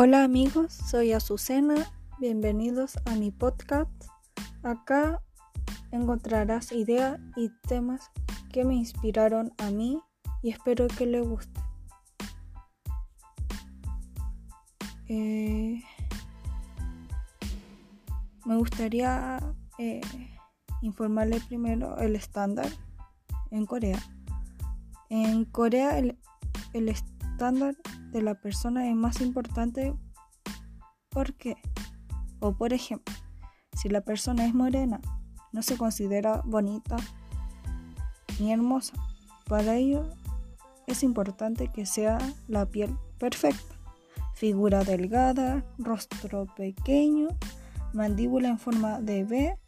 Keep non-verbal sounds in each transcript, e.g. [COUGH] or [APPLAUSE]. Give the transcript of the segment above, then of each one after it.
Hola amigos, soy Azucena, bienvenidos a mi podcast. Acá encontrarás ideas y temas que me inspiraron a mí y espero que les guste. Eh, me gustaría eh, informarle primero el estándar en Corea. En Corea el, el estándar de la persona es más importante porque, o por ejemplo, si la persona es morena, no se considera bonita ni hermosa. Para ello es importante que sea la piel perfecta, figura delgada, rostro pequeño, mandíbula en forma de V.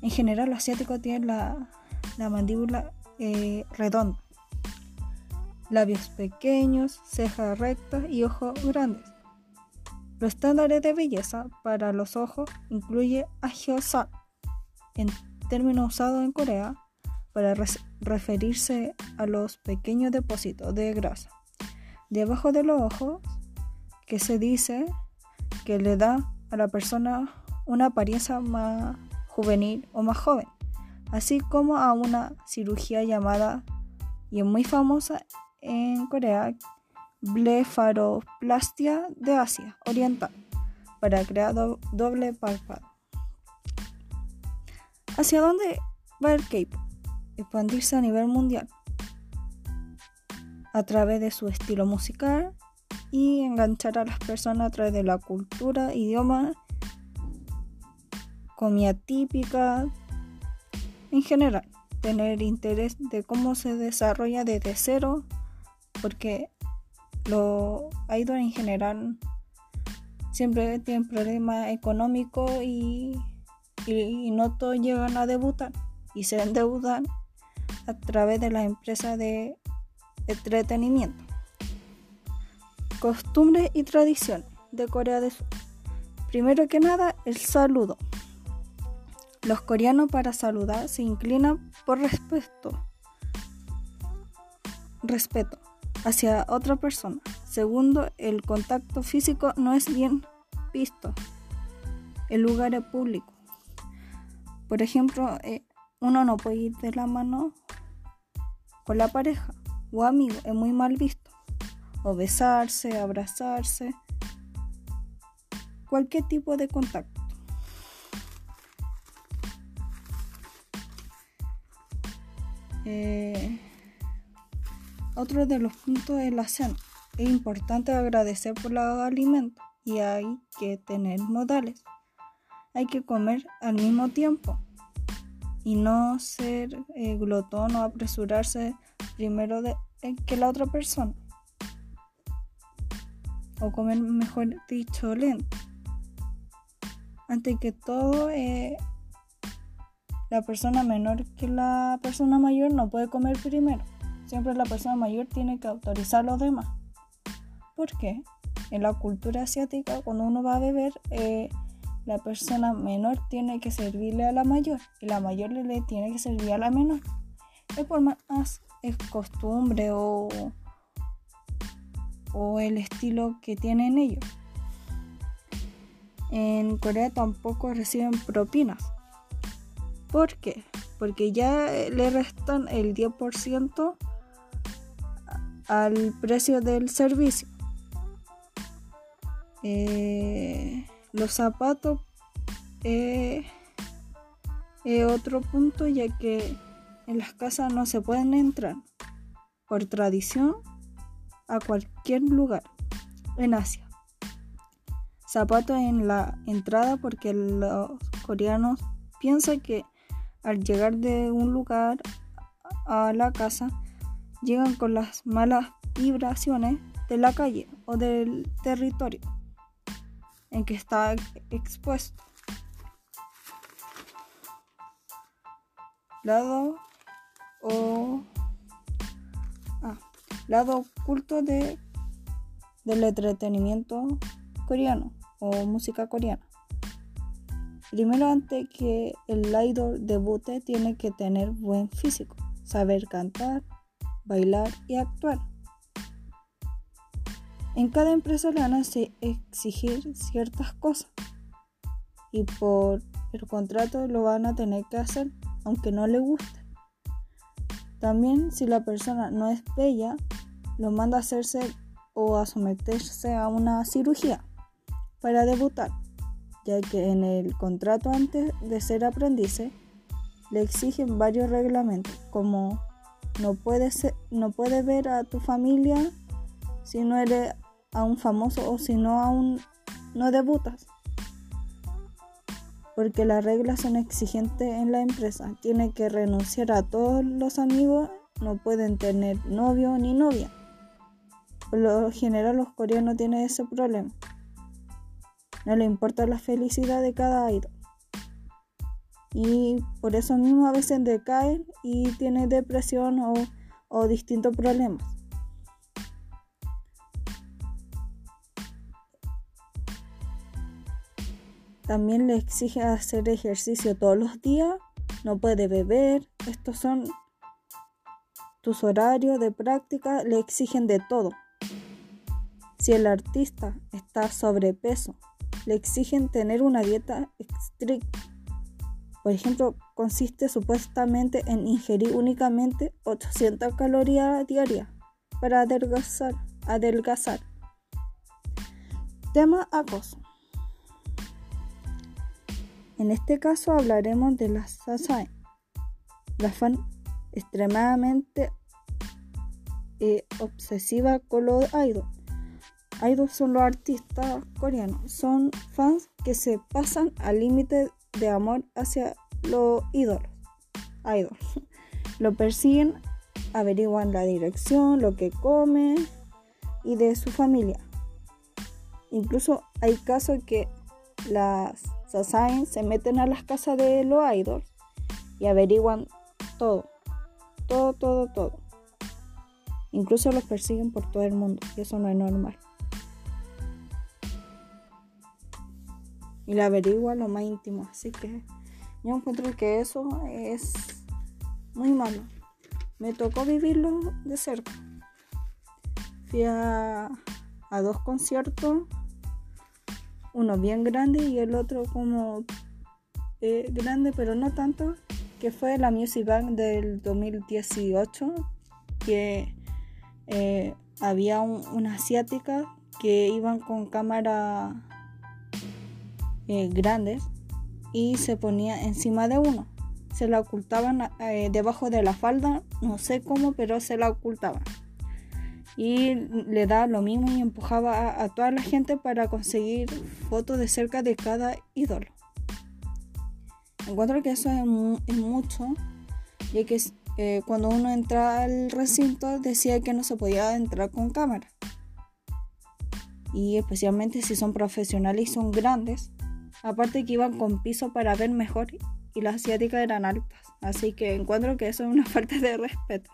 En general, los asiáticos tienen la, mandíbula eh, redonda labios pequeños, cejas rectas y ojos grandes. Los estándares de belleza para los ojos incluye Ahyosat, en término usado en Corea para referirse a los pequeños depósitos de grasa debajo de los ojos que se dice que le da a la persona una apariencia más juvenil o más joven, así como a una cirugía llamada y muy famosa en Corea blefaroplastia de Asia Oriental para crear doble párpado. ¿Hacia dónde va el K-pop? Expandirse a nivel mundial a través de su estilo musical y enganchar a las personas a través de la cultura, idioma, comida típica, en general, tener interés de cómo se desarrolla desde cero porque los idols en general siempre tienen problemas económicos y, no todos llegan a debutar y se endeudan a través de las empresas de entretenimiento. Costumbres y tradiciones de Corea del Sur. Primero que nada, el saludo. Los coreanos para saludar se inclinan por respeto. Respeto hacia otra persona. Segundo, el contacto físico no es bien visto en lugares públicos. Por ejemplo, eh, uno no puede ir de la mano con la pareja o amigo, es muy mal visto. O besarse, abrazarse, cualquier tipo de contacto. Eh, otro de los puntos es la cena. Es importante agradecer por los alimentos y hay que tener modales. Hay que comer al mismo tiempo y no ser eh, glotón o apresurarse primero eh, que la otra persona. O comer, mejor dicho, lento. Antes que todo, eh, la persona menor que la persona mayor no puede comer primero. Siempre la persona mayor tiene que autorizar a los demás. ¿Por qué? En la cultura asiática, cuando uno va a beber, eh, la persona menor tiene que servirle a la mayor y la mayor le tiene que servir a la menor. Es por más costumbre o, o el estilo que tienen ellos. En Corea tampoco reciben propinas. ¿Por qué? Porque ya le restan el 10% al precio del servicio. Eh, los zapatos es eh, otro punto ya que en las casas no se pueden entrar por tradición a cualquier lugar en Asia. Zapatos en la entrada porque los coreanos piensan que al llegar de un lugar a la casa llegan con las malas vibraciones de la calle o del territorio en que está expuesto. Lado o ah, lado oculto de del entretenimiento coreano o música coreana. Primero antes que el idol debute tiene que tener buen físico, saber cantar, bailar y actuar. en cada empresa le van a exigir ciertas cosas y por el contrato lo van a tener que hacer aunque no le guste. También si la persona no es bella, lo manda a hacerse o a someterse a una cirugía para debutar, ya que en el contrato antes de ser aprendiz le exigen varios reglamentos, como no puedes, no puedes ver a tu familia si no eres a un famoso o si no aún no debutas. Porque las reglas son exigentes en la empresa. Tiene que renunciar a todos los amigos, no pueden tener novio ni novia. Por lo general los coreanos tienen ese problema. No le importa la felicidad de cada idol. Y por eso mismo a veces decaen y tienen depresión o, o distintos problemas. También le exige hacer ejercicio todos los días, no puede beber. Estos son tus horarios de práctica, le exigen de todo. Si el artista está sobrepeso, le exigen tener una dieta estricta. Por ejemplo, consiste supuestamente en ingerir únicamente 800 calorías diarias para adelgazar. adelgazar. Tema acoso. En este caso hablaremos de las Sasae, la fan extremadamente eh, obsesiva con los idols. Idols son los artistas coreanos, son fans que se pasan al límite de amor hacia los ídolos. Idols. [LAUGHS] Lo persiguen, averiguan la dirección, lo que come y de su familia. Incluso hay casos que las Sasaen se meten a las casas de los idols y averiguan todo, todo, todo, todo. Incluso los persiguen por todo el mundo y eso no es normal. Y le averiguan lo más íntimo, así que yo encuentro que eso es muy malo. Me tocó vivirlo de cerca. Fui a, dos conciertos uno bien grande y el otro como eh, grande, pero no tanto, que fue la Music Bank del 2018, que eh, había una asiática que iban con cámaras eh, grandes y se ponía encima de uno. Se la ocultaban debajo de la falda, no sé cómo, pero se la ocultaban y le da lo mismo y empujaba a, toda la gente para conseguir fotos de cerca de cada ídolo. Encuentro que eso es, mucho, ya que eh, cuando uno entra al recinto decía que no se podía entrar con cámara. Y especialmente si son profesionales y son grandes. Aparte que iban con piso para ver mejor y las asiáticas eran altas. Así que encuentro que eso es una [LAUGHS] falta de respeto.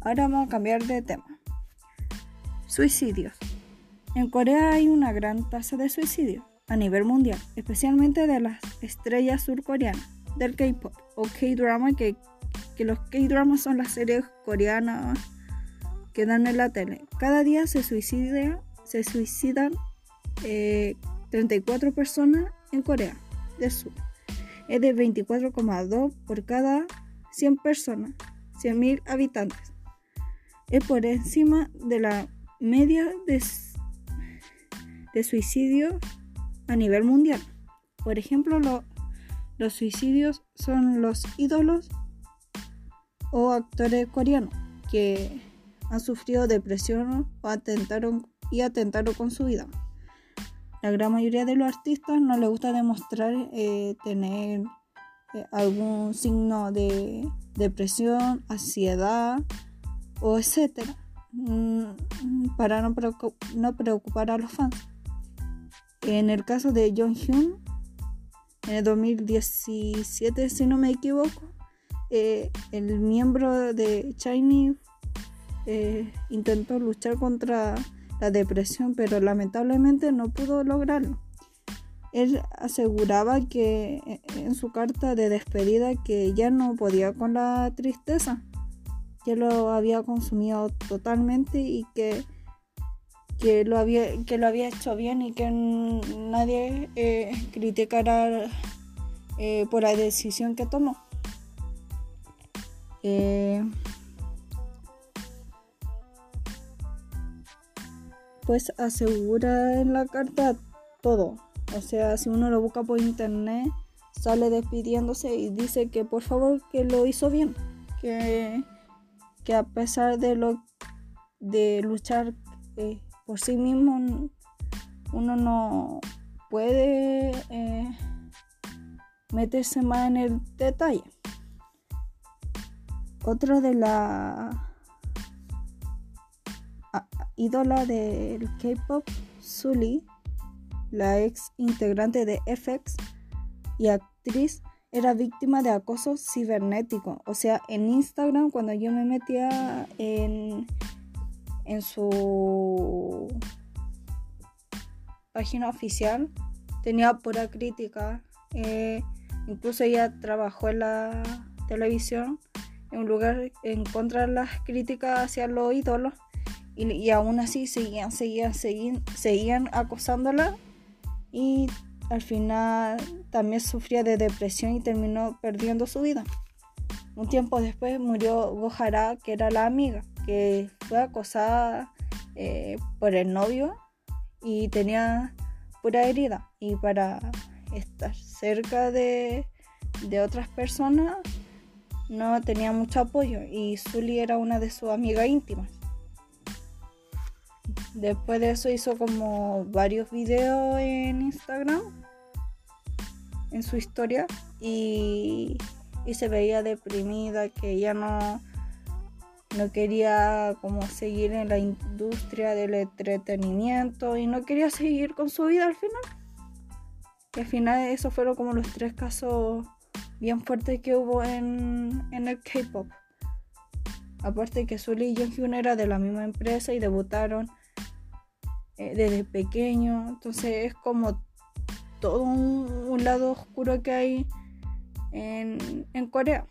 Ahora vamos a cambiar de tema. Suicidios. En Corea hay una gran tasa de suicidio a nivel mundial, especialmente de las estrellas surcoreanas del K-pop o K-drama, que, los K-dramas son las series coreanas que dan en la tele. Cada día se, suicida, se suicidan 34 eh, personas en Corea del Sur. Es de 24,2 por cada 100 personas, 100.000 habitantes. Es por encima de la media de, de suicidio a nivel mundial. Por ejemplo, los suicidios son los ídolos o actores coreanos que han sufrido depresión o atentaron y atentaron con su vida. La gran mayoría de los artistas no les gusta demostrar eh, tener eh, algún signo de depresión, ansiedad o etcétera Mm, para no, preocupar a los fans. En el caso de John Hyun, en el 2017, si no me equivoco, eh, el miembro de Shiny intentó luchar contra la depresión, pero lamentablemente no pudo lograrlo. Él aseguraba que eh, en su carta de despedida que ya no podía con la tristeza que lo había consumido totalmente y que, que lo había, que lo había hecho bien y que nadie eh, criticara eh, por la decisión que tomó. Pues asegura en la carta todo. O sea, si uno lo busca por internet, sale despidiéndose y dice que por favor que lo hizo bien. Que, que a pesar de lo de luchar eh, por sí mismo, uno no puede eh, meterse más en el detalle. Otro de la ídola del K-pop, Sully, la ex integrante de FX y actriz, era víctima de acoso cibernético. O sea, en Instagram, cuando yo me metía en, en su página oficial, tenía pura crítica. Eh, incluso ella trabajó en la televisión en un lugar en contra de las críticas hacia los ídolos y, aún así seguían, seguían, seguían, acosándola y al final también sufría de depresión y terminó perdiendo su vida. Un tiempo después murió Gohara, que era la amiga, que fue acosada eh, por el novio y tenía pura herida. Y para estar cerca de, de otras personas no tenía mucho apoyo y Zully era una de sus amigas íntimas. Después de eso hizo como varios videos en Instagram, en su historia, y, se veía deprimida, que ya no, no quería como seguir en la industria del entretenimiento y no quería seguir con su vida al final. Y al final esos fueron como los tres casos bien fuertes que hubo en, en el K-Pop. Aparte que Sully y Jonghyun era de la misma empresa y debutaron eh, desde pequeño. Entonces es como todo un, lado oscuro que hay en, Corea.